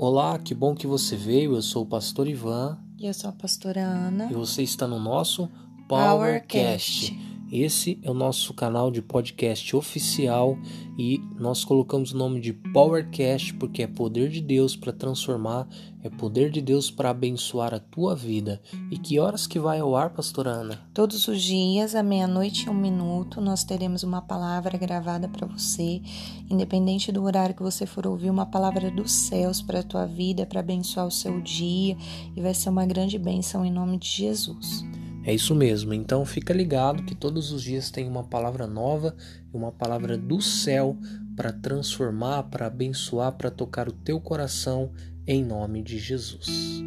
Olá, que bom que você veio. Eu sou o pastor Ivan. E eu sou a pastora Ana. E você está no nosso Powercast. Powercast. Esse é o nosso canal de podcast oficial e nós colocamos o nome de Powercast porque é poder de Deus para transformar, é poder de Deus para abençoar a tua vida. E que horas que vai ao ar, pastora Ana? Todos os dias, à meia-noite e um minuto, nós teremos uma palavra gravada para você, independente do horário que você for ouvir, uma palavra dos céus para a tua vida, para abençoar o seu dia e vai ser uma grande bênção em nome de Jesus. É isso mesmo. Então fica ligado que todos os dias tem uma palavra nova, uma palavra do céu para transformar, para abençoar, para tocar o teu coração em nome de Jesus.